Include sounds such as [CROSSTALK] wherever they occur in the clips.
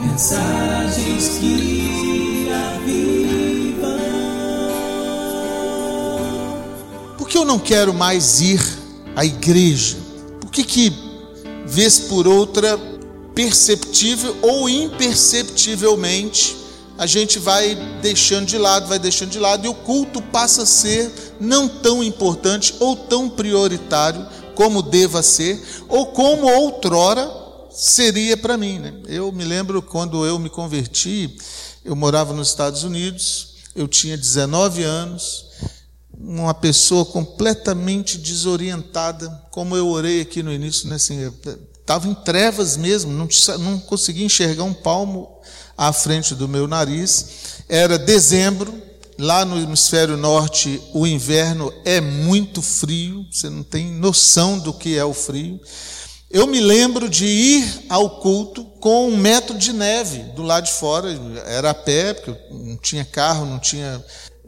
Mensagens que avivam. Por que eu não quero mais ir à igreja? Por que que vez por outra perceptível ou imperceptivelmente a gente vai deixando de lado, vai deixando de lado e o culto passa a ser não tão importante ou tão prioritário como deva ser ou como outrora seria para mim. Né? Eu me lembro quando eu me converti, eu morava nos Estados Unidos, eu tinha 19 anos, uma pessoa completamente desorientada, como eu orei aqui no início, né? assim, estava em trevas mesmo, não, não conseguia enxergar um palmo à frente do meu nariz. Era dezembro, lá no hemisfério norte o inverno é muito frio, você não tem noção do que é o frio. Eu me lembro de ir ao culto com um metro de neve do lado de fora, era a pé, porque não tinha carro, não tinha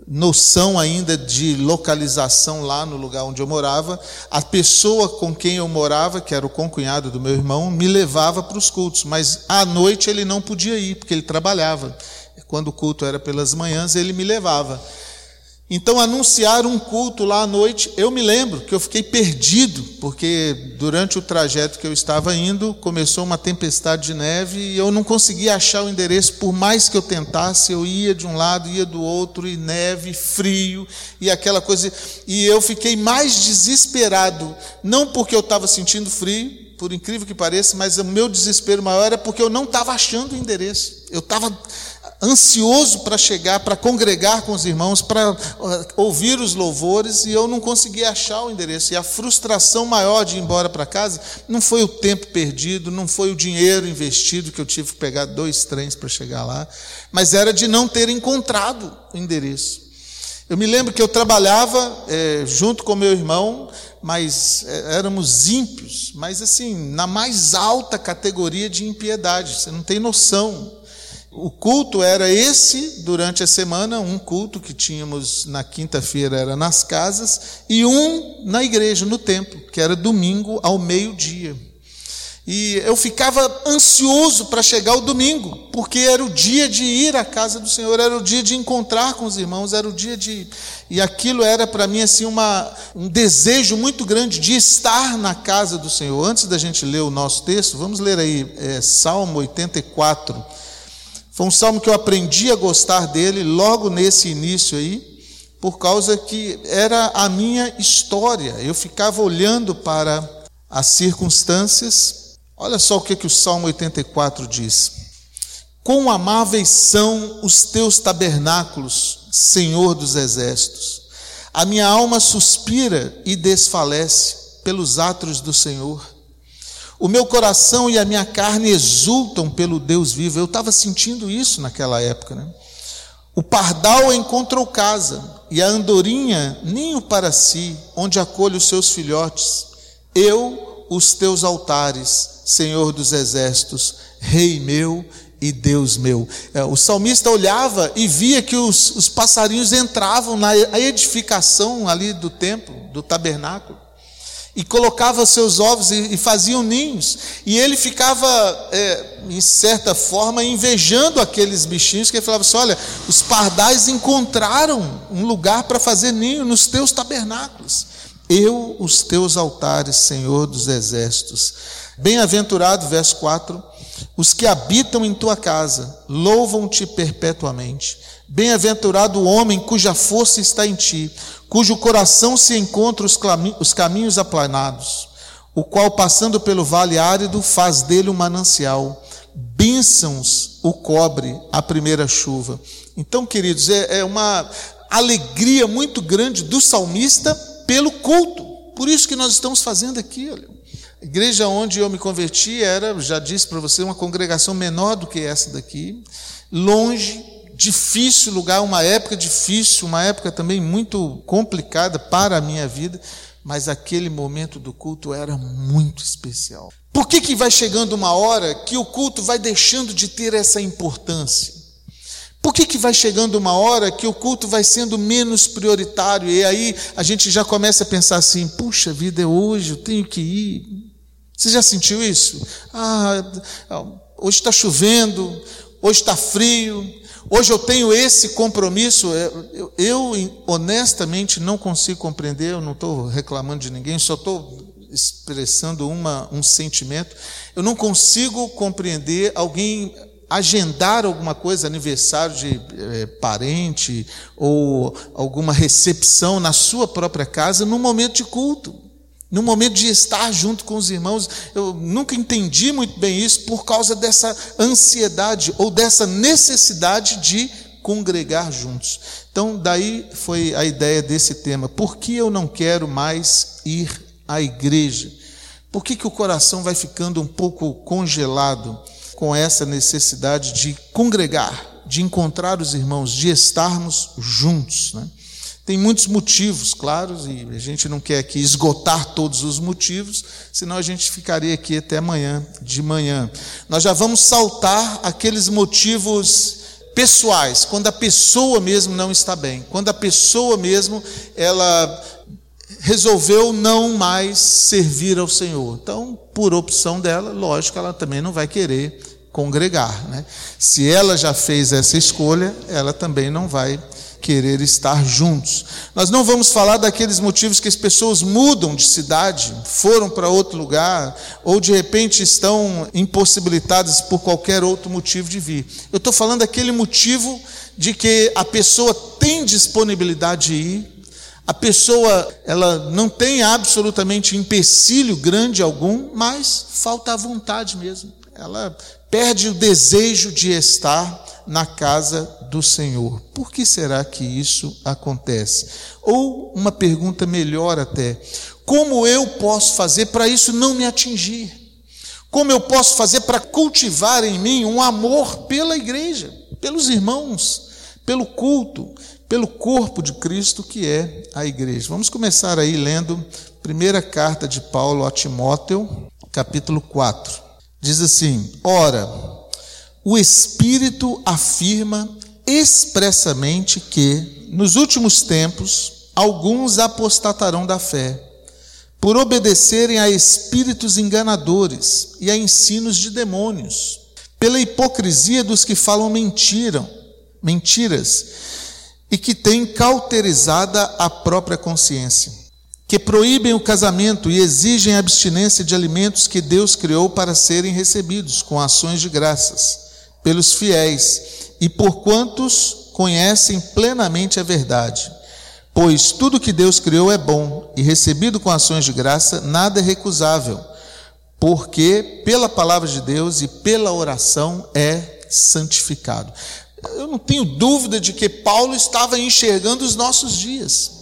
noção ainda de localização lá no lugar onde eu morava. A pessoa com quem eu morava, que era o concunhado do meu irmão, me levava para os cultos, mas à noite ele não podia ir, porque ele trabalhava. Quando o culto era pelas manhãs, ele me levava. Então, anunciar um culto lá à noite, eu me lembro que eu fiquei perdido, porque durante o trajeto que eu estava indo, começou uma tempestade de neve e eu não conseguia achar o endereço, por mais que eu tentasse, eu ia de um lado, ia do outro, e neve, frio, e aquela coisa. E eu fiquei mais desesperado, não porque eu estava sentindo frio, por incrível que pareça, mas o meu desespero maior era porque eu não estava achando o endereço. Eu estava ansioso para chegar, para congregar com os irmãos, para uh, ouvir os louvores, e eu não conseguia achar o endereço. E a frustração maior de ir embora para casa não foi o tempo perdido, não foi o dinheiro investido, que eu tive que pegar dois trens para chegar lá, mas era de não ter encontrado o endereço. Eu me lembro que eu trabalhava é, junto com meu irmão, mas é, éramos ímpios, mas assim, na mais alta categoria de impiedade, você não tem noção o culto era esse durante a semana, um culto que tínhamos na quinta-feira era nas casas e um na igreja, no templo, que era domingo ao meio-dia. E eu ficava ansioso para chegar o domingo, porque era o dia de ir à casa do Senhor, era o dia de encontrar com os irmãos, era o dia de. E aquilo era para mim assim uma, um desejo muito grande de estar na casa do Senhor. Antes da gente ler o nosso texto, vamos ler aí é, Salmo 84 foi um salmo que eu aprendi a gostar dele logo nesse início aí, por causa que era a minha história. Eu ficava olhando para as circunstâncias. Olha só o que, que o Salmo 84 diz: Quão amáveis são os teus tabernáculos, Senhor dos exércitos. A minha alma suspira e desfalece pelos atos do Senhor. O meu coração e a minha carne exultam pelo Deus vivo. Eu estava sentindo isso naquela época. Né? O pardal encontrou casa, e a andorinha ninho para si, onde acolhe os seus filhotes. Eu, os teus altares, Senhor dos exércitos, Rei meu e Deus meu. É, o salmista olhava e via que os, os passarinhos entravam na edificação ali do templo, do tabernáculo e colocava seus ovos e, e faziam ninhos. E ele ficava, é, em certa forma, invejando aqueles bichinhos, que ele falava assim: olha, os pardais encontraram um lugar para fazer ninho nos teus tabernáculos. Eu, os teus altares, Senhor dos exércitos. Bem-aventurado, verso 4, os que habitam em tua casa, louvam-te perpetuamente. Bem-aventurado o homem cuja força está em ti, cujo coração se encontra os caminhos aplanados, o qual, passando pelo vale árido, faz dele um manancial. Bênçãos o cobre a primeira chuva. Então, queridos, é, é uma alegria muito grande do salmista pelo culto. Por isso que nós estamos fazendo aqui. Olha. A igreja onde eu me converti era, já disse para você, uma congregação menor do que essa daqui, longe, difícil lugar, uma época difícil, uma época também muito complicada para a minha vida, mas aquele momento do culto era muito especial. Por que, que vai chegando uma hora que o culto vai deixando de ter essa importância? Por que, que vai chegando uma hora que o culto vai sendo menos prioritário e aí a gente já começa a pensar assim: puxa vida, é hoje, eu tenho que ir. Você já sentiu isso? Ah, hoje está chovendo, hoje está frio, hoje eu tenho esse compromisso. Eu, eu, honestamente não consigo compreender, eu não estou reclamando de ninguém, só estou expressando uma, um sentimento. Eu não consigo compreender alguém agendar alguma coisa, aniversário de é, parente ou alguma recepção na sua própria casa no momento de culto, no momento de estar junto com os irmãos. Eu nunca entendi muito bem isso por causa dessa ansiedade ou dessa necessidade de congregar juntos. Então, daí foi a ideia desse tema. Por que eu não quero mais ir à igreja? Por que, que o coração vai ficando um pouco congelado? com essa necessidade de congregar, de encontrar os irmãos, de estarmos juntos. Né? Tem muitos motivos, claros, e a gente não quer aqui esgotar todos os motivos, senão a gente ficaria aqui até amanhã, de manhã. Nós já vamos saltar aqueles motivos pessoais, quando a pessoa mesmo não está bem, quando a pessoa mesmo ela resolveu não mais servir ao Senhor. Então, por opção dela, lógico, ela também não vai querer congregar. Né? Se ela já fez essa escolha, ela também não vai querer estar juntos. Nós não vamos falar daqueles motivos que as pessoas mudam de cidade, foram para outro lugar, ou de repente estão impossibilitadas por qualquer outro motivo de vir. Eu estou falando daquele motivo de que a pessoa tem disponibilidade de ir, a pessoa ela não tem absolutamente empecilho grande algum, mas falta a vontade mesmo. Ela perde o desejo de estar na casa do Senhor. Por que será que isso acontece? Ou uma pergunta melhor até: como eu posso fazer para isso não me atingir? Como eu posso fazer para cultivar em mim um amor pela igreja, pelos irmãos, pelo culto, pelo corpo de Cristo que é a igreja? Vamos começar aí lendo primeira carta de Paulo a Timóteo, capítulo 4. Diz assim: Ora, o Espírito afirma expressamente que, nos últimos tempos, alguns apostatarão da fé, por obedecerem a espíritos enganadores e a ensinos de demônios, pela hipocrisia dos que falam mentiram, mentiras e que têm cauterizada a própria consciência que proíbem o casamento e exigem a abstinência de alimentos que Deus criou para serem recebidos com ações de graças pelos fiéis e por quantos conhecem plenamente a verdade. Pois tudo que Deus criou é bom e recebido com ações de graça, nada é recusável, porque pela palavra de Deus e pela oração é santificado. Eu não tenho dúvida de que Paulo estava enxergando os nossos dias.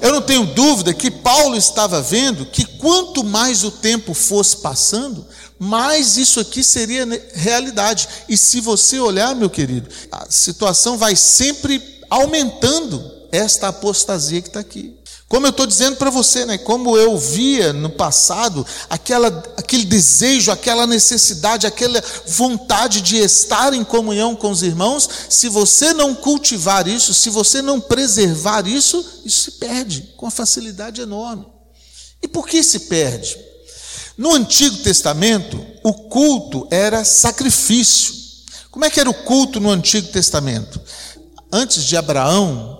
Eu não tenho dúvida que Paulo estava vendo que quanto mais o tempo fosse passando, mais isso aqui seria realidade. E se você olhar, meu querido, a situação vai sempre aumentando esta apostasia que está aqui. Como eu estou dizendo para você, né? Como eu via no passado aquela, aquele desejo, aquela necessidade, aquela vontade de estar em comunhão com os irmãos, se você não cultivar isso, se você não preservar isso, isso se perde com uma facilidade enorme. E por que se perde? No Antigo Testamento, o culto era sacrifício. Como é que era o culto no Antigo Testamento? Antes de Abraão,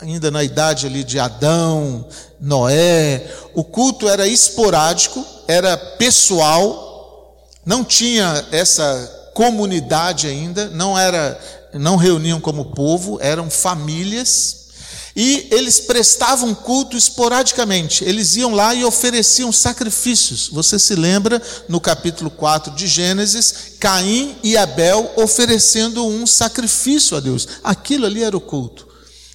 ainda na idade ali de Adão, Noé, o culto era esporádico, era pessoal, não tinha essa comunidade ainda, não era, não reuniam como povo, eram famílias. E eles prestavam culto esporadicamente. Eles iam lá e ofereciam sacrifícios. Você se lembra no capítulo 4 de Gênesis, Caim e Abel oferecendo um sacrifício a Deus. Aquilo ali era o culto.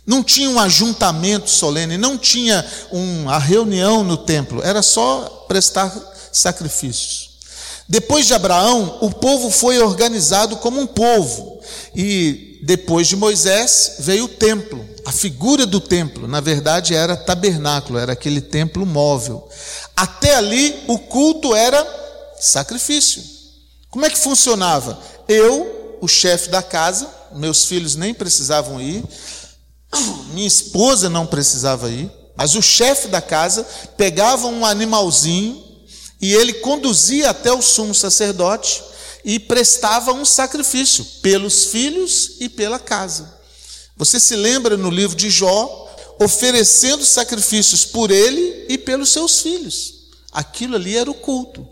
Não tinha um ajuntamento solene, não tinha uma reunião no templo, era só prestar sacrifícios. Depois de Abraão, o povo foi organizado como um povo. E depois de Moisés veio o templo. A figura do templo, na verdade, era tabernáculo, era aquele templo móvel. Até ali, o culto era sacrifício. Como é que funcionava? Eu, o chefe da casa, meus filhos nem precisavam ir, minha esposa não precisava ir, mas o chefe da casa pegava um animalzinho e ele conduzia até o sumo sacerdote, e prestava um sacrifício pelos filhos e pela casa. Você se lembra no livro de Jó, oferecendo sacrifícios por ele e pelos seus filhos. Aquilo ali era o culto.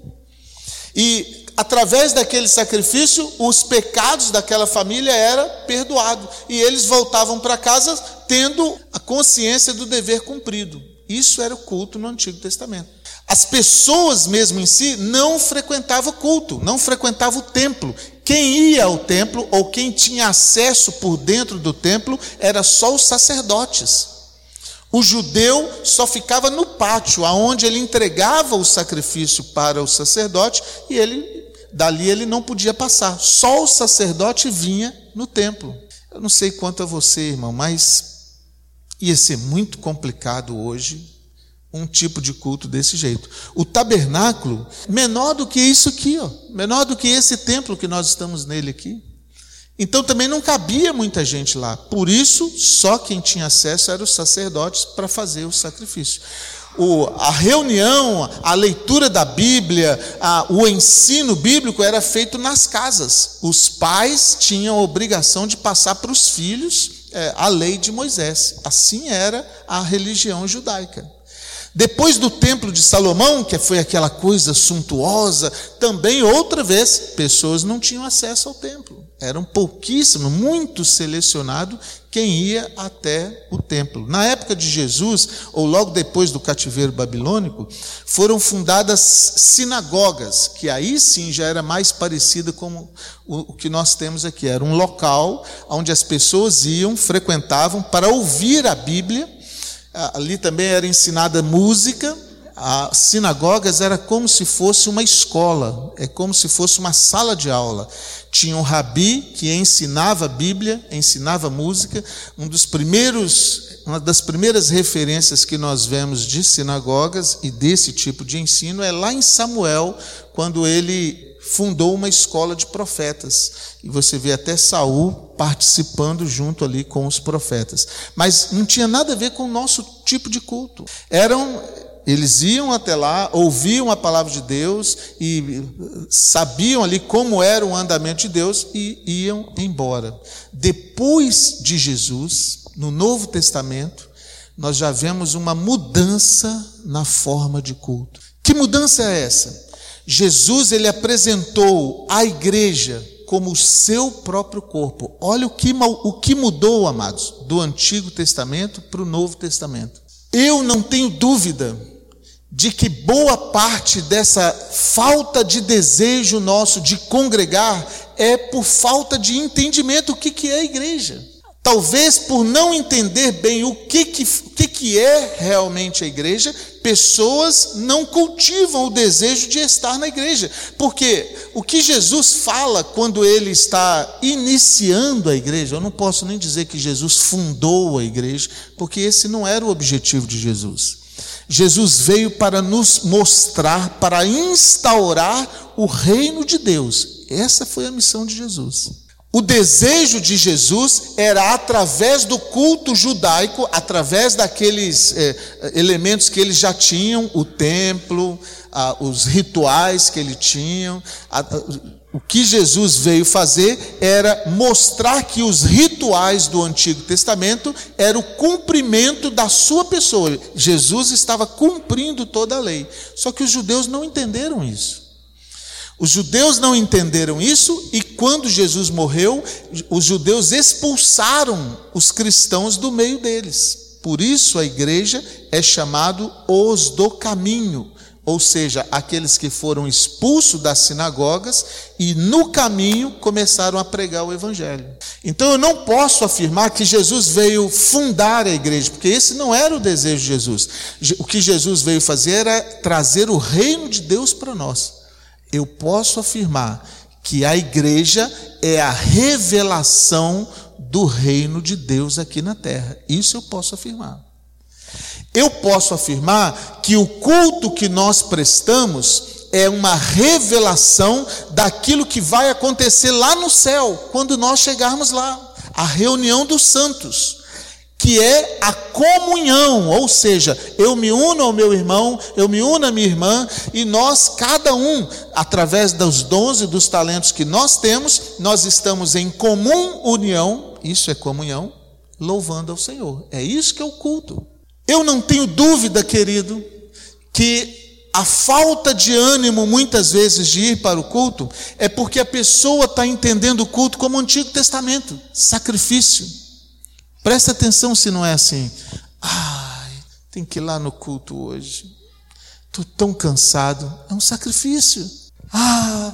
E através daquele sacrifício, os pecados daquela família eram perdoados e eles voltavam para casa tendo a consciência do dever cumprido. Isso era o culto no Antigo Testamento. As pessoas mesmo em si não frequentavam o culto, não frequentavam o templo. Quem ia ao templo ou quem tinha acesso por dentro do templo era só os sacerdotes. O judeu só ficava no pátio, aonde ele entregava o sacrifício para o sacerdote e ele dali ele não podia passar. Só o sacerdote vinha no templo. Eu não sei quanto a você, irmão, mas ia ser muito complicado hoje um tipo de culto desse jeito. O tabernáculo, menor do que isso aqui, ó, menor do que esse templo que nós estamos nele aqui. Então também não cabia muita gente lá. Por isso, só quem tinha acesso eram os sacerdotes para fazer o sacrifício. O, a reunião, a leitura da Bíblia, a, o ensino bíblico era feito nas casas. Os pais tinham a obrigação de passar para os filhos é, a lei de Moisés. Assim era a religião judaica. Depois do templo de Salomão, que foi aquela coisa suntuosa, também outra vez, pessoas não tinham acesso ao templo. Eram pouquíssimos, muito selecionado quem ia até o templo. Na época de Jesus, ou logo depois do cativeiro babilônico, foram fundadas sinagogas, que aí sim já era mais parecida com o que nós temos aqui. Era um local onde as pessoas iam, frequentavam para ouvir a Bíblia ali também era ensinada música. As sinagogas era como se fosse uma escola, é como se fosse uma sala de aula. Tinha um rabi que ensinava a Bíblia, ensinava música. Um dos primeiros, uma das primeiras referências que nós vemos de sinagogas e desse tipo de ensino é lá em Samuel, quando ele fundou uma escola de profetas. E você vê até Saul participando junto ali com os profetas. Mas não tinha nada a ver com o nosso tipo de culto. Eram eles iam até lá, ouviam a palavra de Deus e sabiam ali como era o andamento de Deus e iam embora. Depois de Jesus, no Novo Testamento, nós já vemos uma mudança na forma de culto. Que mudança é essa? Jesus ele apresentou a igreja como o seu próprio corpo. Olha o que, o que mudou, amados, do Antigo Testamento para o Novo Testamento. Eu não tenho dúvida de que boa parte dessa falta de desejo nosso de congregar é por falta de entendimento o que, que é a igreja. Talvez por não entender bem o que, que, que, que é realmente a igreja, pessoas não cultivam o desejo de estar na igreja. Porque o que Jesus fala quando ele está iniciando a igreja, eu não posso nem dizer que Jesus fundou a igreja, porque esse não era o objetivo de Jesus. Jesus veio para nos mostrar, para instaurar o reino de Deus. Essa foi a missão de Jesus. O desejo de Jesus era através do culto judaico, através daqueles eh, elementos que eles já tinham, o templo, ah, os rituais que ele tinham. Ah, o que Jesus veio fazer era mostrar que os rituais do Antigo Testamento eram o cumprimento da sua pessoa. Jesus estava cumprindo toda a lei. Só que os judeus não entenderam isso. Os judeus não entenderam isso e quando Jesus morreu, os judeus expulsaram os cristãos do meio deles. Por isso a igreja é chamado os do caminho, ou seja, aqueles que foram expulsos das sinagogas e no caminho começaram a pregar o evangelho. Então eu não posso afirmar que Jesus veio fundar a igreja, porque esse não era o desejo de Jesus. O que Jesus veio fazer era trazer o reino de Deus para nós eu posso afirmar que a igreja é a revelação do reino de Deus aqui na terra. Isso eu posso afirmar. Eu posso afirmar que o culto que nós prestamos é uma revelação daquilo que vai acontecer lá no céu, quando nós chegarmos lá a reunião dos santos, que é a comunhão, ou seja, eu me uno ao meu irmão, eu me uno à minha irmã, e nós, cada um, através dos dons e dos talentos que nós temos, nós estamos em comum união, isso é comunhão, louvando ao Senhor. É isso que é o culto. Eu não tenho dúvida, querido, que a falta de ânimo, muitas vezes, de ir para o culto, é porque a pessoa está entendendo o culto como o Antigo Testamento sacrifício. Presta atenção se não é assim. Ai, tem que ir lá no culto hoje. Estou tão cansado. É um sacrifício. Ah,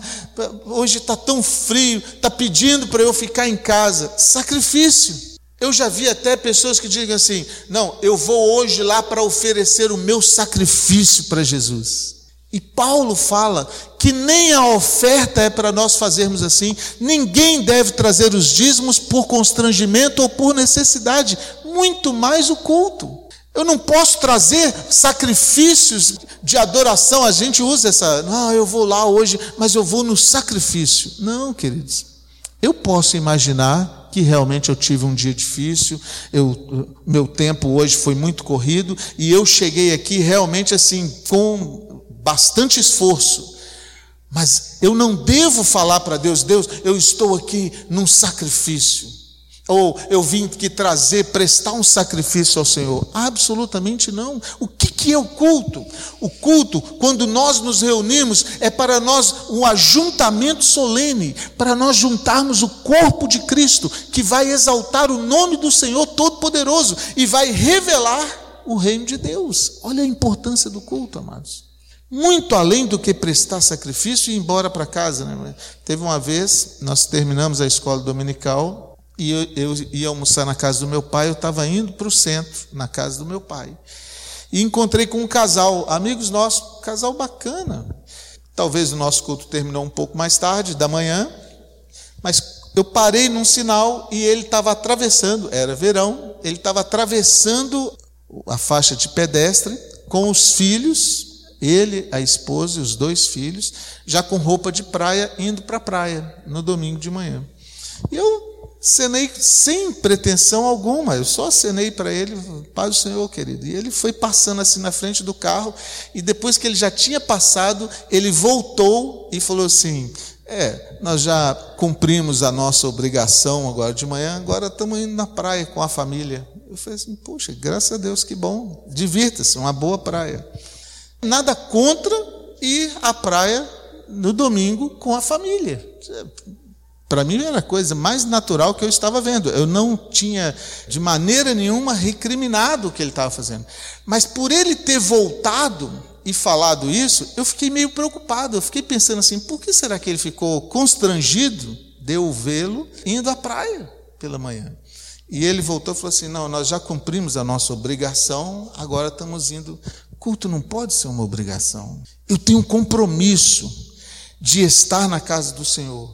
hoje está tão frio, está pedindo para eu ficar em casa. Sacrifício. Eu já vi até pessoas que digam assim: não, eu vou hoje lá para oferecer o meu sacrifício para Jesus. E Paulo fala que nem a oferta é para nós fazermos assim, ninguém deve trazer os dízimos por constrangimento ou por necessidade, muito mais o culto. Eu não posso trazer sacrifícios de adoração, a gente usa essa, não, eu vou lá hoje, mas eu vou no sacrifício. Não, queridos. Eu posso imaginar que realmente eu tive um dia difícil, eu, meu tempo hoje foi muito corrido e eu cheguei aqui realmente assim com bastante esforço. Mas eu não devo falar para Deus, Deus, eu estou aqui num sacrifício. Ou eu vim aqui trazer, prestar um sacrifício ao Senhor? Absolutamente não. O que, que é o culto? O culto, quando nós nos reunimos, é para nós um ajuntamento solene, para nós juntarmos o corpo de Cristo, que vai exaltar o nome do Senhor Todo-Poderoso e vai revelar o reino de Deus. Olha a importância do culto, amados. Muito além do que prestar sacrifício e ir embora para casa. Né? Teve uma vez, nós terminamos a escola dominical e eu, eu ia almoçar na casa do meu pai, eu estava indo para o centro, na casa do meu pai. E encontrei com um casal, amigos nossos, casal bacana. Talvez o nosso culto terminou um pouco mais tarde, da manhã, mas eu parei num sinal e ele estava atravessando, era verão, ele estava atravessando a faixa de pedestre com os filhos, ele, a esposa e os dois filhos, já com roupa de praia, indo para a praia no domingo de manhã. E eu Cenei sem pretensão alguma, eu só acenei para ele, Pai do Senhor, querido. E ele foi passando assim na frente do carro, e depois que ele já tinha passado, ele voltou e falou assim: É, nós já cumprimos a nossa obrigação agora de manhã, agora estamos indo na praia com a família. Eu falei assim: Puxa, graças a Deus, que bom, divirta-se, uma boa praia. Nada contra ir à praia no domingo com a família para mim era a coisa mais natural que eu estava vendo. Eu não tinha de maneira nenhuma recriminado o que ele estava fazendo. Mas por ele ter voltado e falado isso, eu fiquei meio preocupado. Eu fiquei pensando assim: por que será que ele ficou constrangido de eu vê-lo indo à praia pela manhã? E ele voltou e falou assim: não, nós já cumprimos a nossa obrigação, agora estamos indo. Culto não pode ser uma obrigação. Eu tenho um compromisso de estar na casa do Senhor.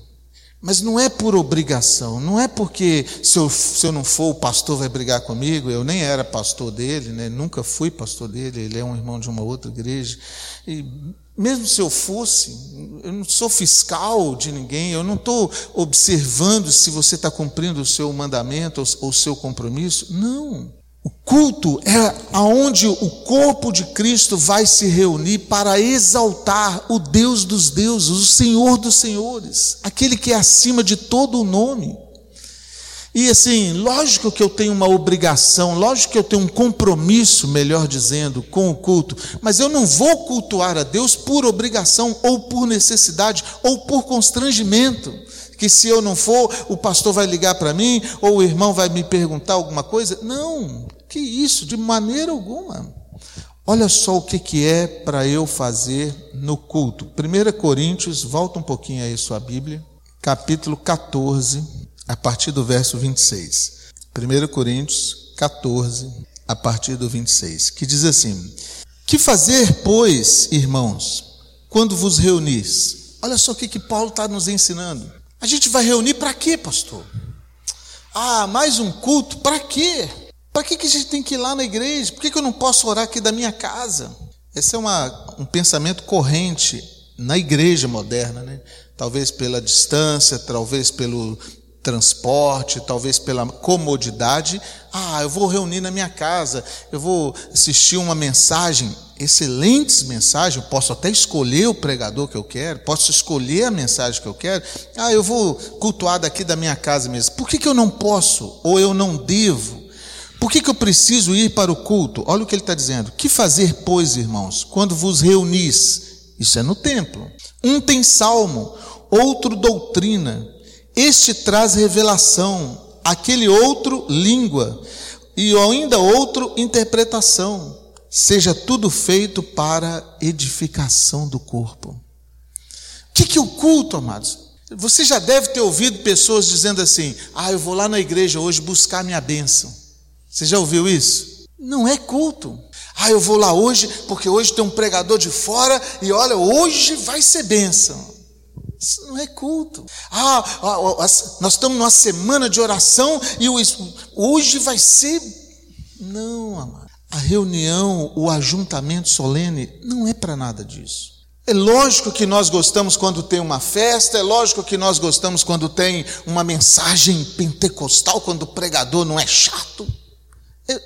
Mas não é por obrigação, não é porque se eu, se eu não for o pastor vai brigar comigo, eu nem era pastor dele, né? nunca fui pastor dele, ele é um irmão de uma outra igreja. E mesmo se eu fosse, eu não sou fiscal de ninguém, eu não estou observando se você está cumprindo o seu mandamento ou o seu compromisso. Não. O culto é aonde o corpo de Cristo vai se reunir para exaltar o Deus dos deuses, o Senhor dos senhores, aquele que é acima de todo o nome. E assim, lógico que eu tenho uma obrigação, lógico que eu tenho um compromisso, melhor dizendo, com o culto, mas eu não vou cultuar a Deus por obrigação, ou por necessidade, ou por constrangimento que se eu não for, o pastor vai ligar para mim, ou o irmão vai me perguntar alguma coisa. Não, que isso, de maneira alguma. Olha só o que, que é para eu fazer no culto. 1 Coríntios, volta um pouquinho aí sua Bíblia, capítulo 14, a partir do verso 26. 1 Coríntios 14, a partir do 26, que diz assim: Que fazer, pois, irmãos, quando vos reunis? Olha só o que, que Paulo está nos ensinando. A gente vai reunir para quê, pastor? Ah, mais um culto? Para quê? Para que, que a gente tem que ir lá na igreja? Por que, que eu não posso orar aqui da minha casa? Esse é uma, um pensamento corrente na igreja moderna, né? talvez pela distância, talvez pelo transporte, talvez pela comodidade. Ah, eu vou reunir na minha casa, eu vou assistir uma mensagem, excelentes mensagens, eu posso até escolher o pregador que eu quero, posso escolher a mensagem que eu quero. Ah, eu vou cultuar daqui da minha casa mesmo. Por que, que eu não posso ou eu não devo? Por que, que eu preciso ir para o culto? Olha o que ele está dizendo. Que fazer, pois, irmãos, quando vos reunis? Isso é no templo. Um tem salmo, outro doutrina este traz revelação, aquele outro língua, e ainda outro interpretação. Seja tudo feito para edificação do corpo. O que, é o culto, amados? Você já deve ter ouvido pessoas dizendo assim: Ah, eu vou lá na igreja hoje buscar minha bênção. Você já ouviu isso? Não é culto. Ah, eu vou lá hoje porque hoje tem um pregador de fora e olha, hoje vai ser bênção. Isso não é culto. Ah nós estamos numa semana de oração e hoje vai ser. Não, amado. A reunião, o ajuntamento solene, não é para nada disso. É lógico que nós gostamos quando tem uma festa, é lógico que nós gostamos quando tem uma mensagem pentecostal, quando o pregador não é chato. É,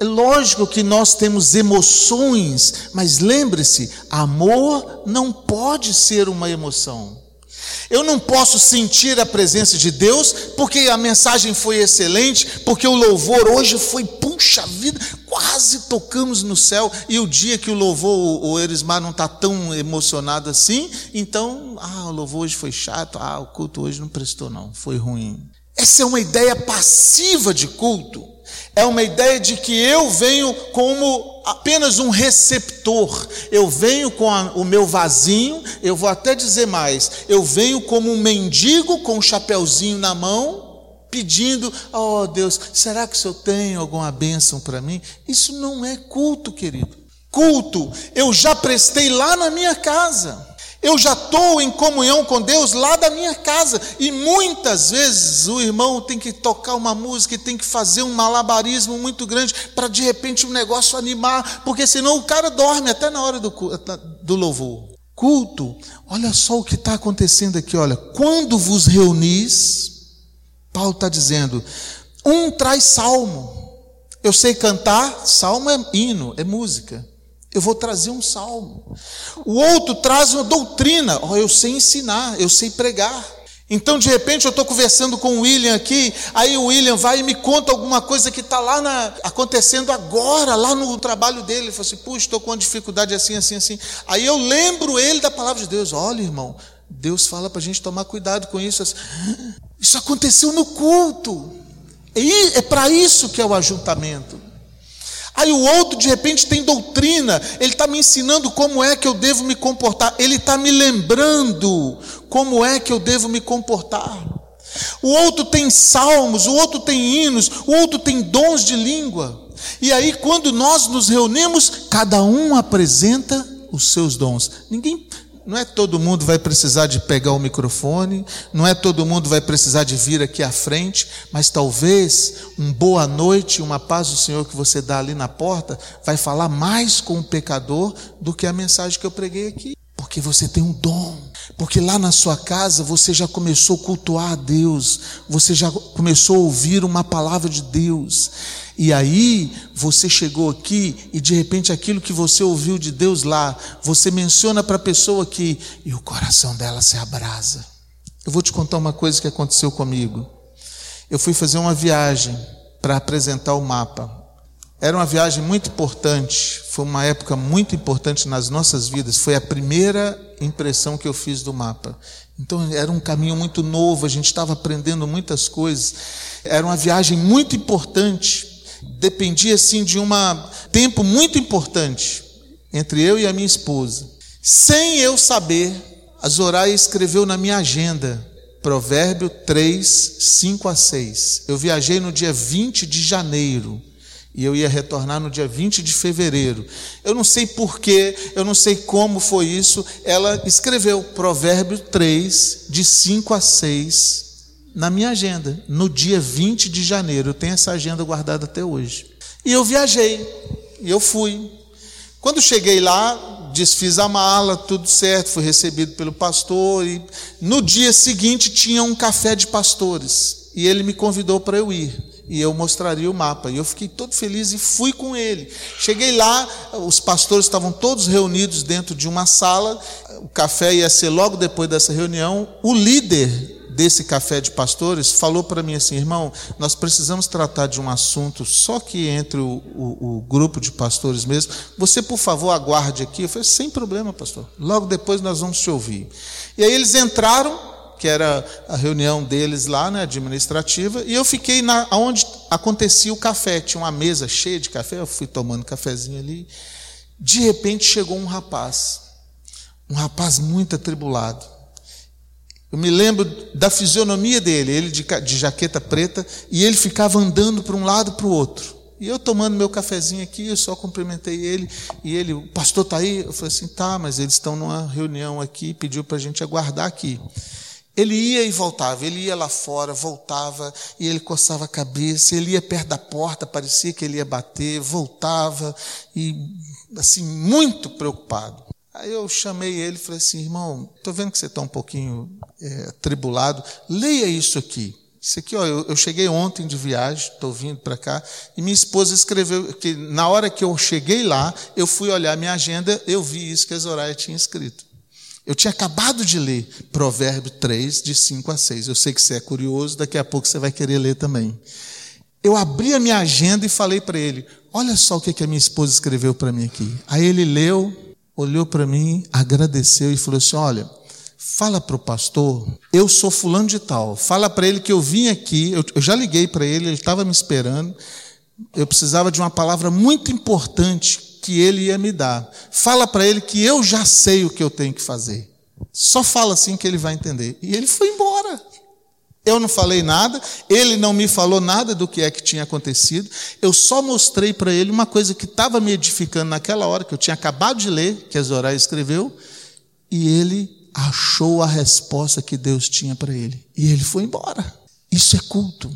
é lógico que nós temos emoções, mas lembre-se: amor não pode ser uma emoção. Eu não posso sentir a presença de Deus porque a mensagem foi excelente, porque o louvor hoje foi, puxa vida, quase tocamos no céu. E o dia que o louvor, o Erismar não está tão emocionado assim, então, ah, o louvor hoje foi chato, ah, o culto hoje não prestou, não, foi ruim. Essa é uma ideia passiva de culto. É uma ideia de que eu venho como apenas um receptor, eu venho com a, o meu vasinho, eu vou até dizer mais, eu venho como um mendigo com um chapeuzinho na mão, pedindo, oh Deus, será que o Senhor tem alguma bênção para mim? Isso não é culto, querido. Culto eu já prestei lá na minha casa. Eu já estou em comunhão com Deus lá da minha casa. E muitas vezes o irmão tem que tocar uma música tem que fazer um malabarismo muito grande para de repente o negócio animar, porque senão o cara dorme até na hora do, do louvor. Culto, olha só o que está acontecendo aqui, olha. Quando vos reunis, Paulo está dizendo, um traz salmo. Eu sei cantar, salmo é hino, é música. Eu vou trazer um salmo. O outro traz uma doutrina. Oh, eu sei ensinar, eu sei pregar. Então, de repente, eu estou conversando com o William aqui, aí o William vai e me conta alguma coisa que está lá na, acontecendo agora, lá no trabalho dele. Ele fala assim: puxa, estou com uma dificuldade assim, assim, assim. Aí eu lembro ele da palavra de Deus: olha, irmão, Deus fala para a gente tomar cuidado com isso. Isso aconteceu no culto. E é para isso que é o ajuntamento. Aí o outro, de repente, tem doutrina, ele está me ensinando como é que eu devo me comportar, ele está me lembrando como é que eu devo me comportar. O outro tem salmos, o outro tem hinos, o outro tem dons de língua. E aí, quando nós nos reunimos, cada um apresenta os seus dons. Ninguém não é todo mundo vai precisar de pegar o microfone, não é todo mundo vai precisar de vir aqui à frente, mas talvez um boa noite, uma paz do Senhor que você dá ali na porta, vai falar mais com o pecador do que a mensagem que eu preguei aqui. Porque você tem um dom, porque lá na sua casa você já começou a cultuar a Deus, você já começou a ouvir uma palavra de Deus. E aí você chegou aqui e de repente aquilo que você ouviu de Deus lá, você menciona para a pessoa aqui e o coração dela se abrasa. Eu vou te contar uma coisa que aconteceu comigo. Eu fui fazer uma viagem para apresentar o mapa. Era uma viagem muito importante, foi uma época muito importante nas nossas vidas. Foi a primeira impressão que eu fiz do mapa. Então era um caminho muito novo, a gente estava aprendendo muitas coisas. Era uma viagem muito importante dependia assim de um tempo muito importante entre eu e a minha esposa. Sem eu saber, a Zoraia escreveu na minha agenda Provérbio 3, 5 a 6. Eu viajei no dia 20 de janeiro e eu ia retornar no dia 20 de fevereiro. Eu não sei porquê, eu não sei como foi isso. Ela escreveu Provérbio 3, de 5 a 6, na minha agenda, no dia 20 de janeiro. Eu tenho essa agenda guardada até hoje. E eu viajei, e eu fui. Quando cheguei lá, desfiz a mala, tudo certo, fui recebido pelo pastor e no dia seguinte tinha um café de pastores e ele me convidou para eu ir e eu mostraria o mapa. E eu fiquei todo feliz e fui com ele. Cheguei lá, os pastores estavam todos reunidos dentro de uma sala. O café ia ser logo depois dessa reunião. O líder desse café de pastores falou para mim assim, irmão, nós precisamos tratar de um assunto só que entre o, o, o, grupo de pastores mesmo. Você, por favor, aguarde aqui. Eu falei, sem problema, pastor. Logo depois nós vamos te ouvir. E aí eles entraram, que era a reunião deles lá, né, administrativa, e eu fiquei na onde acontecia o café. Tinha uma mesa cheia de café, eu fui tomando cafezinho ali. De repente chegou um rapaz, um rapaz muito atribulado eu me lembro da fisionomia dele, ele de, de jaqueta preta, e ele ficava andando para um lado para o outro. E eu tomando meu cafezinho aqui, eu só cumprimentei ele, e ele, o pastor está aí? Eu falei assim, tá, mas eles estão numa reunião aqui, pediu para a gente aguardar aqui. Ele ia e voltava, ele ia lá fora, voltava, e ele coçava a cabeça, ele ia perto da porta, parecia que ele ia bater, voltava, e assim, muito preocupado. Aí eu chamei ele e falei assim, irmão, estou vendo que você está um pouquinho é, atribulado, leia isso aqui. Isso aqui, ó, eu, eu cheguei ontem de viagem, estou vindo para cá, e minha esposa escreveu que na hora que eu cheguei lá, eu fui olhar minha agenda, eu vi isso que a Zoraia tinha escrito. Eu tinha acabado de ler Provérbio 3, de 5 a 6. Eu sei que você é curioso, daqui a pouco você vai querer ler também. Eu abri a minha agenda e falei para ele: Olha só o que, que a minha esposa escreveu para mim aqui. Aí ele leu, olhou para mim, agradeceu e falou assim: Olha, fala para o pastor, eu sou fulano de tal. Fala para ele que eu vim aqui, eu, eu já liguei para ele, ele estava me esperando. Eu precisava de uma palavra muito importante que ele ia me dar. Fala para ele que eu já sei o que eu tenho que fazer. Só fala assim que ele vai entender. E ele foi embora. Eu não falei nada, ele não me falou nada do que é que tinha acontecido. Eu só mostrei para ele uma coisa que estava me edificando naquela hora, que eu tinha acabado de ler, que a Zorá escreveu, e ele achou a resposta que Deus tinha para ele. E ele foi embora. Isso é culto.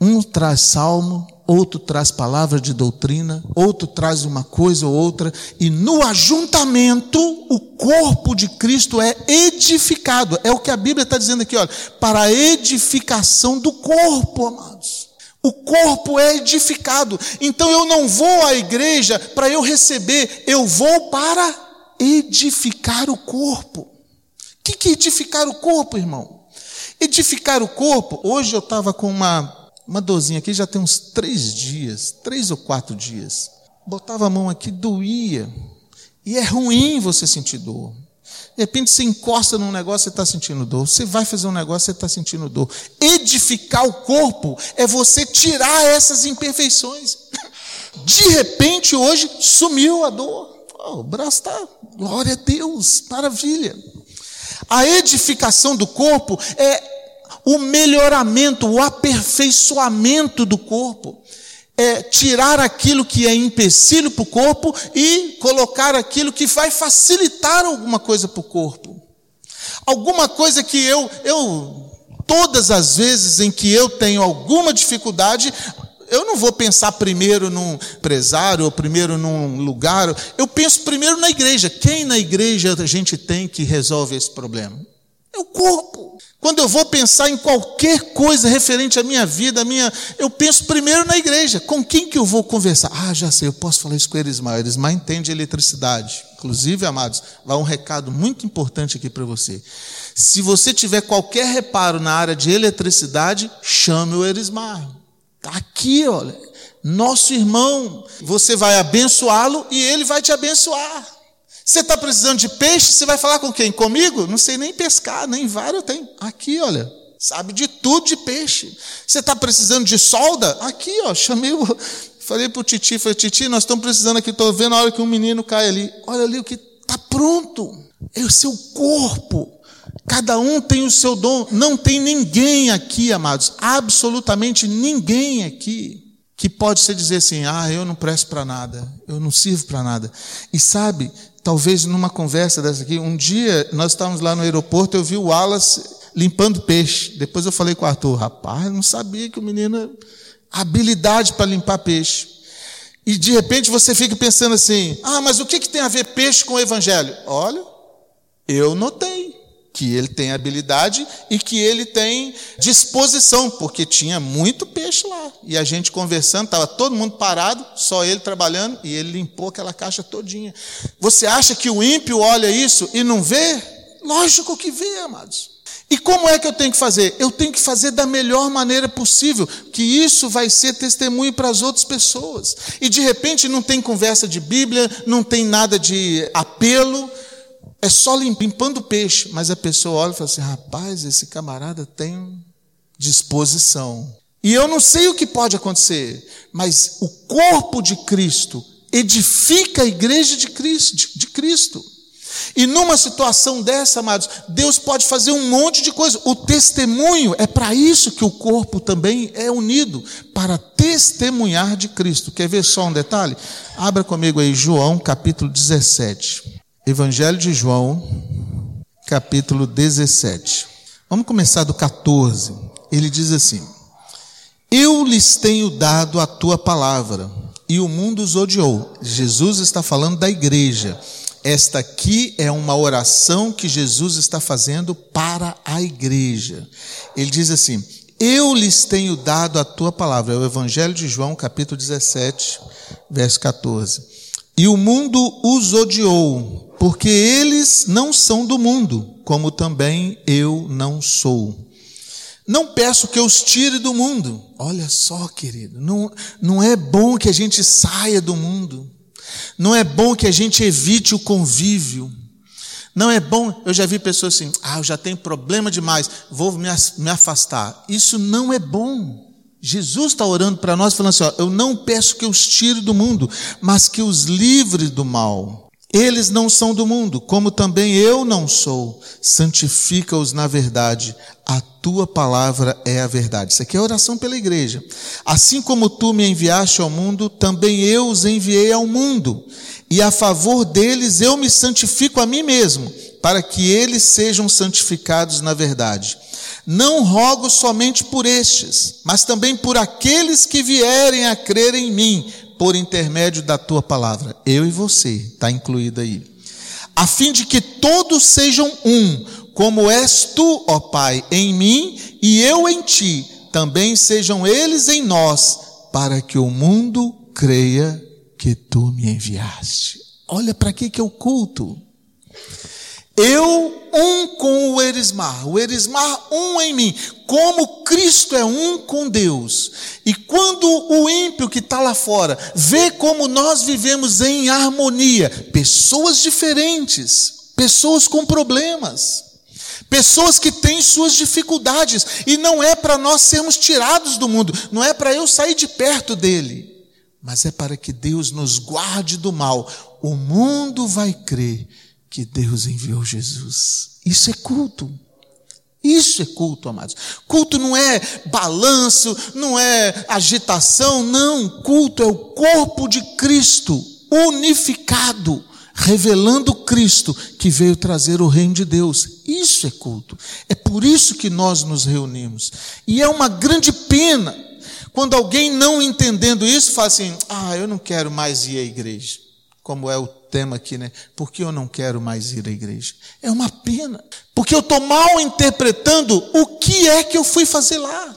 Um traz salmo, outro traz palavra de doutrina, outro traz uma coisa ou outra, e no ajuntamento o corpo de Cristo é edificado. É o que a Bíblia está dizendo aqui, olha, para a edificação do corpo, amados. O corpo é edificado. Então eu não vou à igreja para eu receber, eu vou para edificar o corpo. O que é edificar o corpo, irmão? Edificar o corpo, hoje eu estava com uma uma dorzinha aqui já tem uns três dias, três ou quatro dias. Botava a mão aqui, doía. E é ruim você sentir dor. De repente você encosta num negócio, você está sentindo dor. Você vai fazer um negócio, você está sentindo dor. Edificar o corpo é você tirar essas imperfeições. De repente, hoje, sumiu a dor. Oh, o braço está, glória a Deus, maravilha. A edificação do corpo é o melhoramento, o aperfeiçoamento do corpo. É tirar aquilo que é empecilho para o corpo e colocar aquilo que vai facilitar alguma coisa para o corpo. Alguma coisa que eu, eu, todas as vezes em que eu tenho alguma dificuldade, eu não vou pensar primeiro num empresário ou primeiro num lugar, eu penso primeiro na igreja. Quem na igreja a gente tem que resolve esse problema? É o corpo. Quando eu vou pensar em qualquer coisa referente à minha vida, à minha, eu penso primeiro na igreja. Com quem que eu vou conversar? Ah, já sei, eu posso falar isso com Erismar. Erismar entende eletricidade. Inclusive, amados, vai um recado muito importante aqui para você. Se você tiver qualquer reparo na área de eletricidade, chame o Erismar. Está aqui, olha. Nosso irmão, você vai abençoá-lo e ele vai te abençoar. Você está precisando de peixe? Você vai falar com quem? Comigo? Não sei nem pescar, nem vara eu tenho. Aqui, olha. Sabe de tudo de peixe. Você está precisando de solda? Aqui, ó. Chamei o. [LAUGHS] Falei para o Titi, falei, Titi, nós estamos precisando aqui, estou vendo a hora que um menino cai ali. Olha ali o que está pronto. É o seu corpo. Cada um tem o seu dom. Não tem ninguém aqui, amados. Absolutamente ninguém aqui que pode se dizer assim: ah, eu não presto para nada, eu não sirvo para nada. E sabe, talvez numa conversa dessa aqui, um dia nós estávamos lá no aeroporto, eu vi o Wallace limpando peixe. Depois eu falei com o Arthur, rapaz, não sabia que o menino habilidade para limpar peixe. E de repente você fica pensando assim: ah, mas o que, que tem a ver peixe com o evangelho? Olha, eu notei que ele tem habilidade e que ele tem disposição, porque tinha muito peixe lá. E a gente conversando, estava todo mundo parado, só ele trabalhando, e ele limpou aquela caixa todinha. Você acha que o ímpio olha isso e não vê? Lógico que vê, amados. E como é que eu tenho que fazer? Eu tenho que fazer da melhor maneira possível, que isso vai ser testemunho para as outras pessoas. E de repente não tem conversa de Bíblia, não tem nada de apelo, é só limpando peixe, mas a pessoa olha e fala assim: rapaz, esse camarada tem disposição. E eu não sei o que pode acontecer, mas o corpo de Cristo edifica a igreja de Cristo. De, de Cristo. E numa situação dessa, amados, Deus pode fazer um monte de coisa. O testemunho é para isso que o corpo também é unido para testemunhar de Cristo. Quer ver só um detalhe? Abra comigo aí João capítulo 17. Evangelho de João, capítulo 17. Vamos começar do 14. Ele diz assim: Eu lhes tenho dado a tua palavra, e o mundo os odiou. Jesus está falando da igreja. Esta aqui é uma oração que Jesus está fazendo para a igreja. Ele diz assim: Eu lhes tenho dado a tua palavra. É o Evangelho de João, capítulo 17, verso 14. E o mundo os odiou, porque eles não são do mundo, como também eu não sou. Não peço que os tire do mundo. Olha só, querido, não, não é bom que a gente saia do mundo. Não é bom que a gente evite o convívio. Não é bom, eu já vi pessoas assim, ah, eu já tenho problema demais, vou me afastar. Isso não é bom. Jesus está orando para nós, falando assim: ó, eu não peço que os tire do mundo, mas que os livre do mal. Eles não são do mundo, como também eu não sou. Santifica-os na verdade. A tua palavra é a verdade. Isso aqui é oração pela igreja. Assim como tu me enviaste ao mundo, também eu os enviei ao mundo. E a favor deles eu me santifico a mim mesmo, para que eles sejam santificados na verdade. Não rogo somente por estes, mas também por aqueles que vierem a crer em mim por intermédio da tua palavra. Eu e você, está incluído aí. A fim de que todos sejam um, como és tu, ó Pai, em mim e eu em ti, também sejam eles em nós, para que o mundo creia que tu me enviaste. Olha para que que é o culto. Eu um com o Erismar, o Erismar um em mim, como Cristo é um com Deus. E quando o ímpio que está lá fora vê como nós vivemos em harmonia, pessoas diferentes, pessoas com problemas, pessoas que têm suas dificuldades, e não é para nós sermos tirados do mundo, não é para eu sair de perto dele, mas é para que Deus nos guarde do mal. O mundo vai crer que Deus enviou Jesus. Isso é culto. Isso é culto, amados. Culto não é balanço, não é agitação, não. Culto é o corpo de Cristo unificado, revelando Cristo que veio trazer o reino de Deus. Isso é culto. É por isso que nós nos reunimos. E é uma grande pena quando alguém não entendendo isso fala assim: "Ah, eu não quero mais ir à igreja" como é o tema aqui, né? Porque eu não quero mais ir à igreja. É uma pena, porque eu estou mal interpretando o que é que eu fui fazer lá.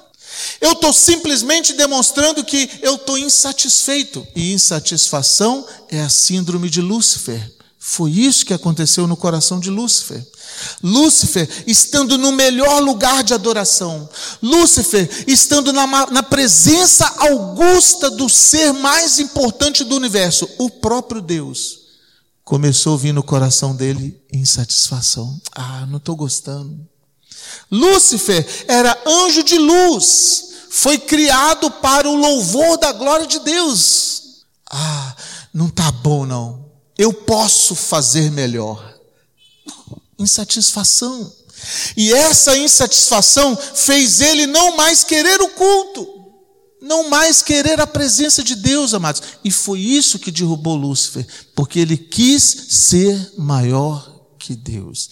Eu estou simplesmente demonstrando que eu estou insatisfeito. E insatisfação é a síndrome de Lúcifer. Foi isso que aconteceu no coração de Lúcifer. Lúcifer estando no melhor lugar de adoração, Lúcifer estando na, na, presença augusta do ser mais importante do universo, o próprio Deus, começou a vir no coração dele insatisfação. Ah, não estou gostando. Lúcifer era anjo de luz, foi criado para o louvor da glória de Deus. Ah, não está bom não eu posso fazer melhor. Insatisfação. E essa insatisfação fez ele não mais querer o culto, não mais querer a presença de Deus, amados. E foi isso que derrubou Lúcifer, porque ele quis ser maior que Deus.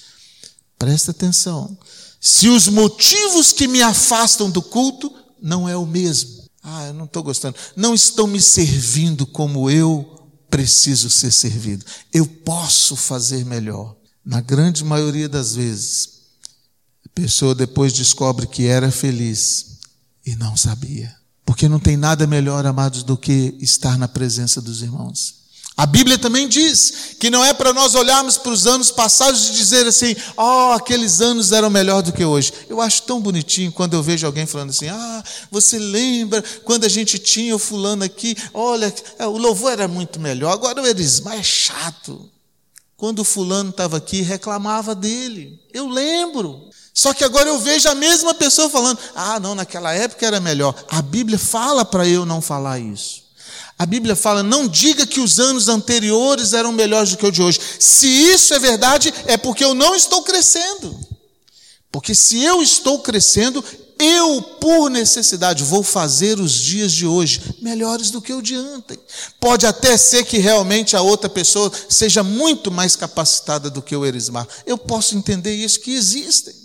Presta atenção. Se os motivos que me afastam do culto não é o mesmo, Ah, eu não estou gostando. Não estão me servindo como eu preciso ser servido. Eu posso fazer melhor. Na grande maioria das vezes, a pessoa depois descobre que era feliz e não sabia. Porque não tem nada melhor, amados, do que estar na presença dos irmãos. A Bíblia também diz que não é para nós olharmos para os anos passados e dizer assim, oh, aqueles anos eram melhor do que hoje. Eu acho tão bonitinho quando eu vejo alguém falando assim, ah, você lembra quando a gente tinha o fulano aqui, olha, é, o louvor era muito melhor, agora o Erismar é chato. Quando o fulano estava aqui, reclamava dele. Eu lembro. Só que agora eu vejo a mesma pessoa falando, ah, não, naquela época era melhor. A Bíblia fala para eu não falar isso. A Bíblia fala: não diga que os anos anteriores eram melhores do que o de hoje. Se isso é verdade, é porque eu não estou crescendo. Porque se eu estou crescendo, eu, por necessidade, vou fazer os dias de hoje melhores do que o de ontem. Pode até ser que realmente a outra pessoa seja muito mais capacitada do que o Erismar. Eu posso entender isso, que existem.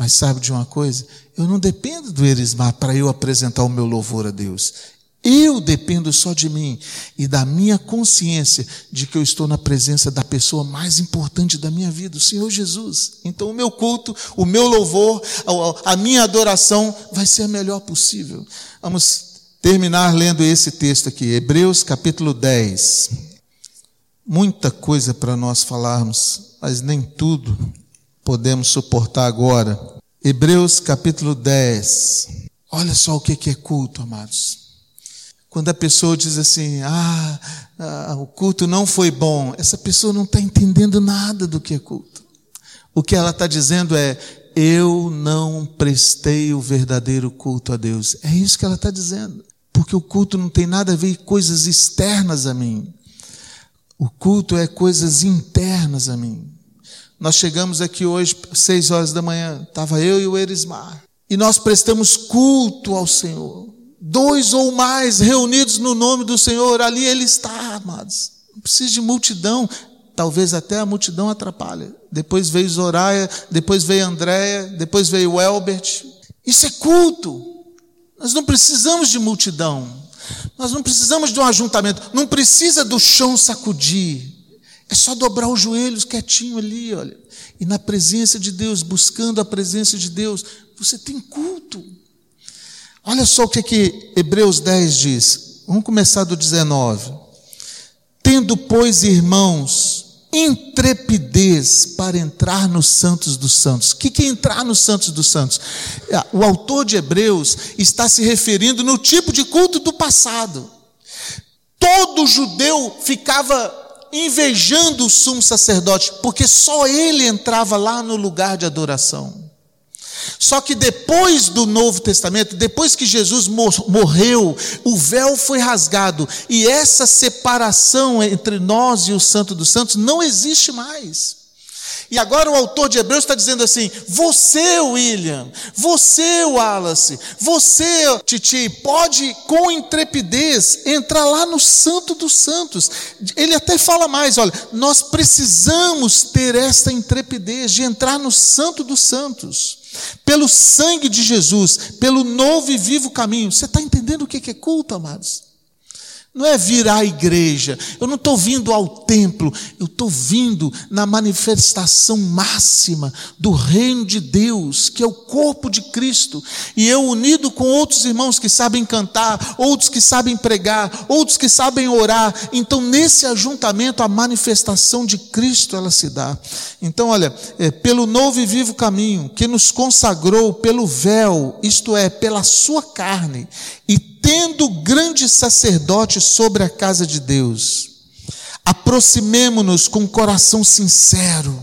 Mas sabe de uma coisa? Eu não dependo do Erismar para eu apresentar o meu louvor a Deus. Eu dependo só de mim e da minha consciência de que eu estou na presença da pessoa mais importante da minha vida, o Senhor Jesus. Então, o meu culto, o meu louvor, a minha adoração vai ser a melhor possível. Vamos terminar lendo esse texto aqui, Hebreus capítulo 10. Muita coisa para nós falarmos, mas nem tudo podemos suportar agora. Hebreus capítulo 10. Olha só o que é culto, amados. Quando a pessoa diz assim, ah, ah, o culto não foi bom, essa pessoa não está entendendo nada do que é culto. O que ela está dizendo é, eu não prestei o verdadeiro culto a Deus. É isso que ela está dizendo. Porque o culto não tem nada a ver com coisas externas a mim. O culto é coisas internas a mim. Nós chegamos aqui hoje, seis horas da manhã, estava eu e o Erismar. E nós prestamos culto ao Senhor dois ou mais reunidos no nome do Senhor, ali Ele está, amados. Não precisa de multidão, talvez até a multidão atrapalhe. Depois veio Zoraia, depois veio Andréia, depois veio Elbert. Isso é culto. Nós não precisamos de multidão. Nós não precisamos de um ajuntamento. Não precisa do chão sacudir. É só dobrar os joelhos quietinho ali, olha. E na presença de Deus, buscando a presença de Deus, você tem culto. Olha só o que, que Hebreus 10 diz. Vamos começar do 19. Tendo, pois, irmãos, intrepidez para entrar nos santos dos santos. O que é entrar nos santos dos santos? É, o autor de Hebreus está se referindo no tipo de culto do passado. Todo judeu ficava invejando o sumo sacerdote, porque só ele entrava lá no lugar de adoração. Só que depois do Novo Testamento, depois que Jesus morreu, o véu foi rasgado e essa separação entre nós e o Santo dos Santos não existe mais. E agora o autor de Hebreus está dizendo assim: você, William, você, Wallace, você, Titi, pode com intrepidez entrar lá no Santo dos Santos. Ele até fala mais: olha, nós precisamos ter esta intrepidez de entrar no Santo dos Santos. Pelo sangue de Jesus, pelo novo e vivo caminho. Você está entendendo o que é culto, amados? Não é vir à igreja. Eu não estou vindo ao templo. Eu estou vindo na manifestação máxima do reino de Deus, que é o corpo de Cristo. E eu, unido com outros irmãos que sabem cantar, outros que sabem pregar, outros que sabem orar. Então, nesse ajuntamento, a manifestação de Cristo ela se dá. Então, olha, é, pelo novo e vivo caminho que nos consagrou pelo véu, isto é, pela sua carne, e tendo grande sacerdote sobre a casa de Deus, aproximemo-nos com coração sincero,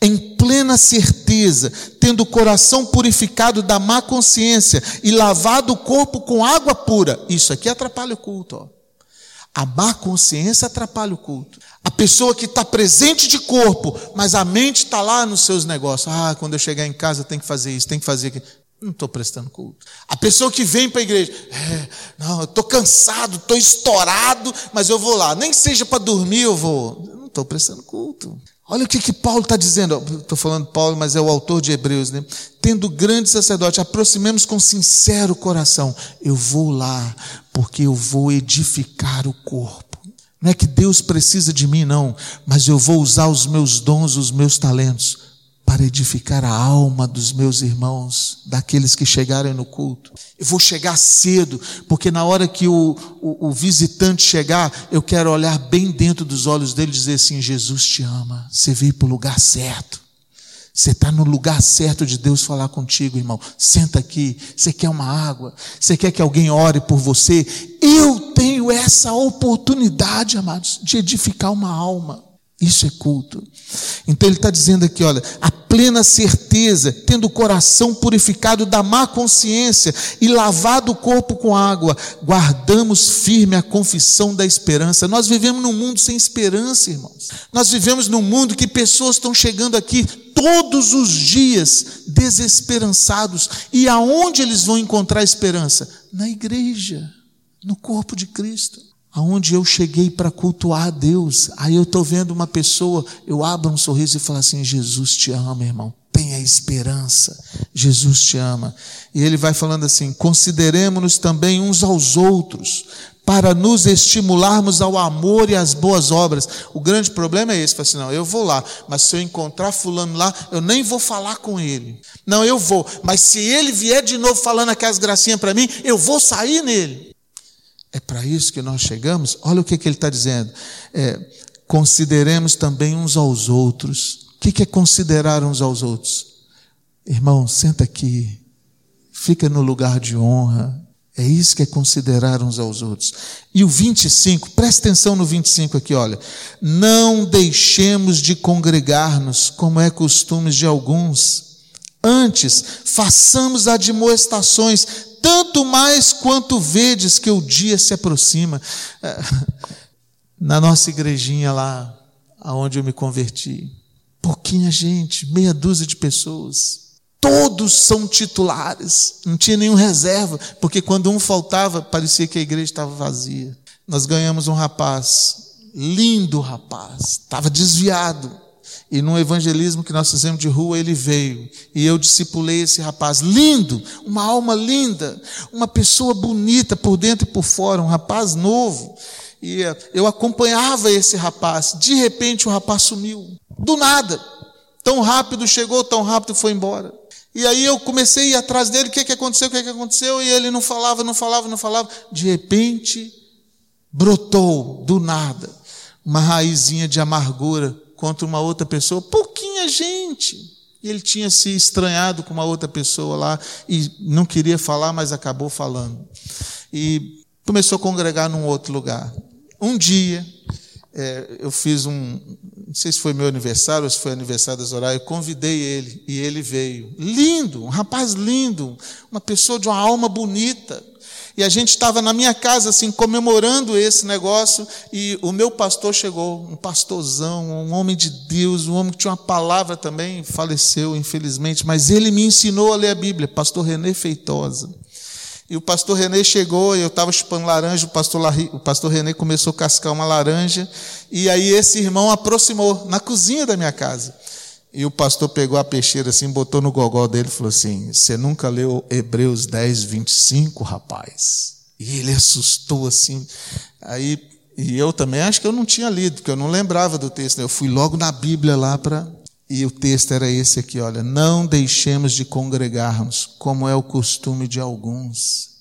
em plena certeza, tendo o coração purificado da má consciência e lavado o corpo com água pura. Isso aqui atrapalha o culto. Ó. A má consciência atrapalha o culto. A pessoa que está presente de corpo, mas a mente está lá nos seus negócios. Ah, quando eu chegar em casa tem que fazer isso, tem que fazer aquilo. Não estou prestando culto. A pessoa que vem para a igreja, é, não, eu estou cansado, estou estourado, mas eu vou lá. Nem seja para dormir, eu vou. Não estou prestando culto. Olha o que, que Paulo está dizendo. Estou falando Paulo, mas é o autor de Hebreus, né? Tendo grande sacerdote, aproximemos com sincero coração. Eu vou lá, porque eu vou edificar o corpo. Não é que Deus precisa de mim, não, mas eu vou usar os meus dons, os meus talentos, para edificar a alma dos meus irmãos, daqueles que chegarem no culto. Eu vou chegar cedo, porque na hora que o, o, o visitante chegar, eu quero olhar bem dentro dos olhos dele e dizer assim: Jesus te ama, você veio para o lugar certo. Você está no lugar certo de Deus falar contigo, irmão. Senta aqui. Você quer uma água? Você quer que alguém ore por você? Eu tenho essa oportunidade, amados, de edificar uma alma. Isso é culto. Então ele está dizendo aqui: olha, a plena certeza, tendo o coração purificado da má consciência e lavado o corpo com água, guardamos firme a confissão da esperança. Nós vivemos num mundo sem esperança, irmãos. Nós vivemos num mundo que pessoas estão chegando aqui todos os dias desesperançados. E aonde eles vão encontrar esperança? Na igreja, no corpo de Cristo aonde eu cheguei para cultuar a Deus. Aí eu estou vendo uma pessoa, eu abro um sorriso e falo assim: Jesus te ama, irmão. Tenha esperança. Jesus te ama. E ele vai falando assim: consideremos-nos também uns aos outros, para nos estimularmos ao amor e às boas obras. O grande problema é esse: fala assim, não, eu vou lá, mas se eu encontrar Fulano lá, eu nem vou falar com ele. Não, eu vou, mas se ele vier de novo falando aquelas gracinhas para mim, eu vou sair nele. É para isso que nós chegamos? Olha o que, que ele está dizendo. É, consideremos também uns aos outros. O que, que é considerar uns aos outros? Irmão, senta aqui. Fica no lugar de honra. É isso que é considerar uns aos outros. E o 25, presta atenção no 25 aqui, olha. Não deixemos de congregar-nos, como é costume de alguns. Antes, façamos admoestações, tanto mais quanto vedes que o dia se aproxima. É, na nossa igrejinha lá, aonde eu me converti, pouquinha gente, meia dúzia de pessoas. Todos são titulares, não tinha nenhum reserva, porque quando um faltava, parecia que a igreja estava vazia. Nós ganhamos um rapaz, lindo rapaz, estava desviado e no evangelismo que nós fizemos de rua, ele veio. E eu discipulei esse rapaz. Lindo, uma alma linda, uma pessoa bonita por dentro e por fora, um rapaz novo. E eh, eu acompanhava esse rapaz. De repente o rapaz sumiu. Do nada. Tão rápido chegou, tão rápido foi embora. E aí eu comecei a ir atrás dele, o que, que aconteceu, o que, que aconteceu? E ele não falava, não falava, não falava. De repente, brotou do nada uma raizinha de amargura contra uma outra pessoa, pouquinha gente. Ele tinha se estranhado com uma outra pessoa lá e não queria falar, mas acabou falando. E começou a congregar num outro lugar. Um dia, é, eu fiz um, não sei se foi meu aniversário ou se foi aniversário da Zoraia, eu convidei ele e ele veio. Lindo, um rapaz lindo, uma pessoa de uma alma bonita. E a gente estava na minha casa, assim, comemorando esse negócio, e o meu pastor chegou, um pastorzão, um homem de Deus, um homem que tinha uma palavra também, faleceu, infelizmente, mas ele me ensinou a ler a Bíblia, pastor René Feitosa. E o pastor René chegou, e eu estava chupando laranja, o pastor, o pastor René começou a cascar uma laranja, e aí esse irmão aproximou, na cozinha da minha casa. E o pastor pegou a peixeira assim, botou no gogó dele e falou assim: Você nunca leu Hebreus 10, 25, rapaz? E ele assustou assim. Aí, e eu também acho que eu não tinha lido, porque eu não lembrava do texto. Eu fui logo na Bíblia lá para. E o texto era esse aqui: olha, não deixemos de congregarmos, como é o costume de alguns.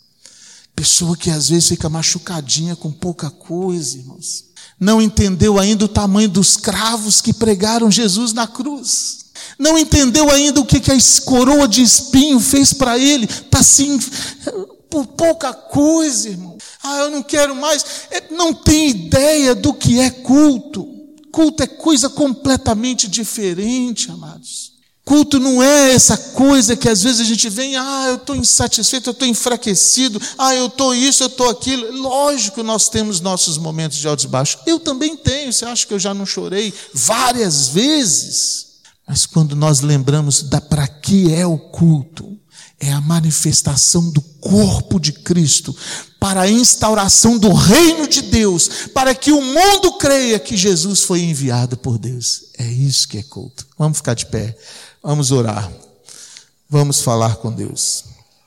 Pessoa que às vezes fica machucadinha com pouca coisa, irmãos não entendeu ainda o tamanho dos cravos que pregaram Jesus na cruz. Não entendeu ainda o que, a coroa de espinho fez para ele. Está assim, por pouca coisa, irmão. Ah, eu não quero mais. É, não tem ideia do que é culto. Culto é coisa completamente diferente, amados. Culto não é essa coisa que às vezes a gente vem, ah, eu estou insatisfeito, eu estou enfraquecido, ah, eu estou isso, eu estou aquilo. Lógico, nós temos nossos momentos de altos e baixos. Eu também tenho, você acha que eu já não chorei várias vezes? Mas quando nós lembramos da para que é o culto, é a manifestação do corpo de Cristo, para a instauração do reino de Deus, para que o mundo creia que Jesus foi enviado por Deus. É isso que é culto. Vamos ficar de pé, vamos orar, vamos falar com Deus.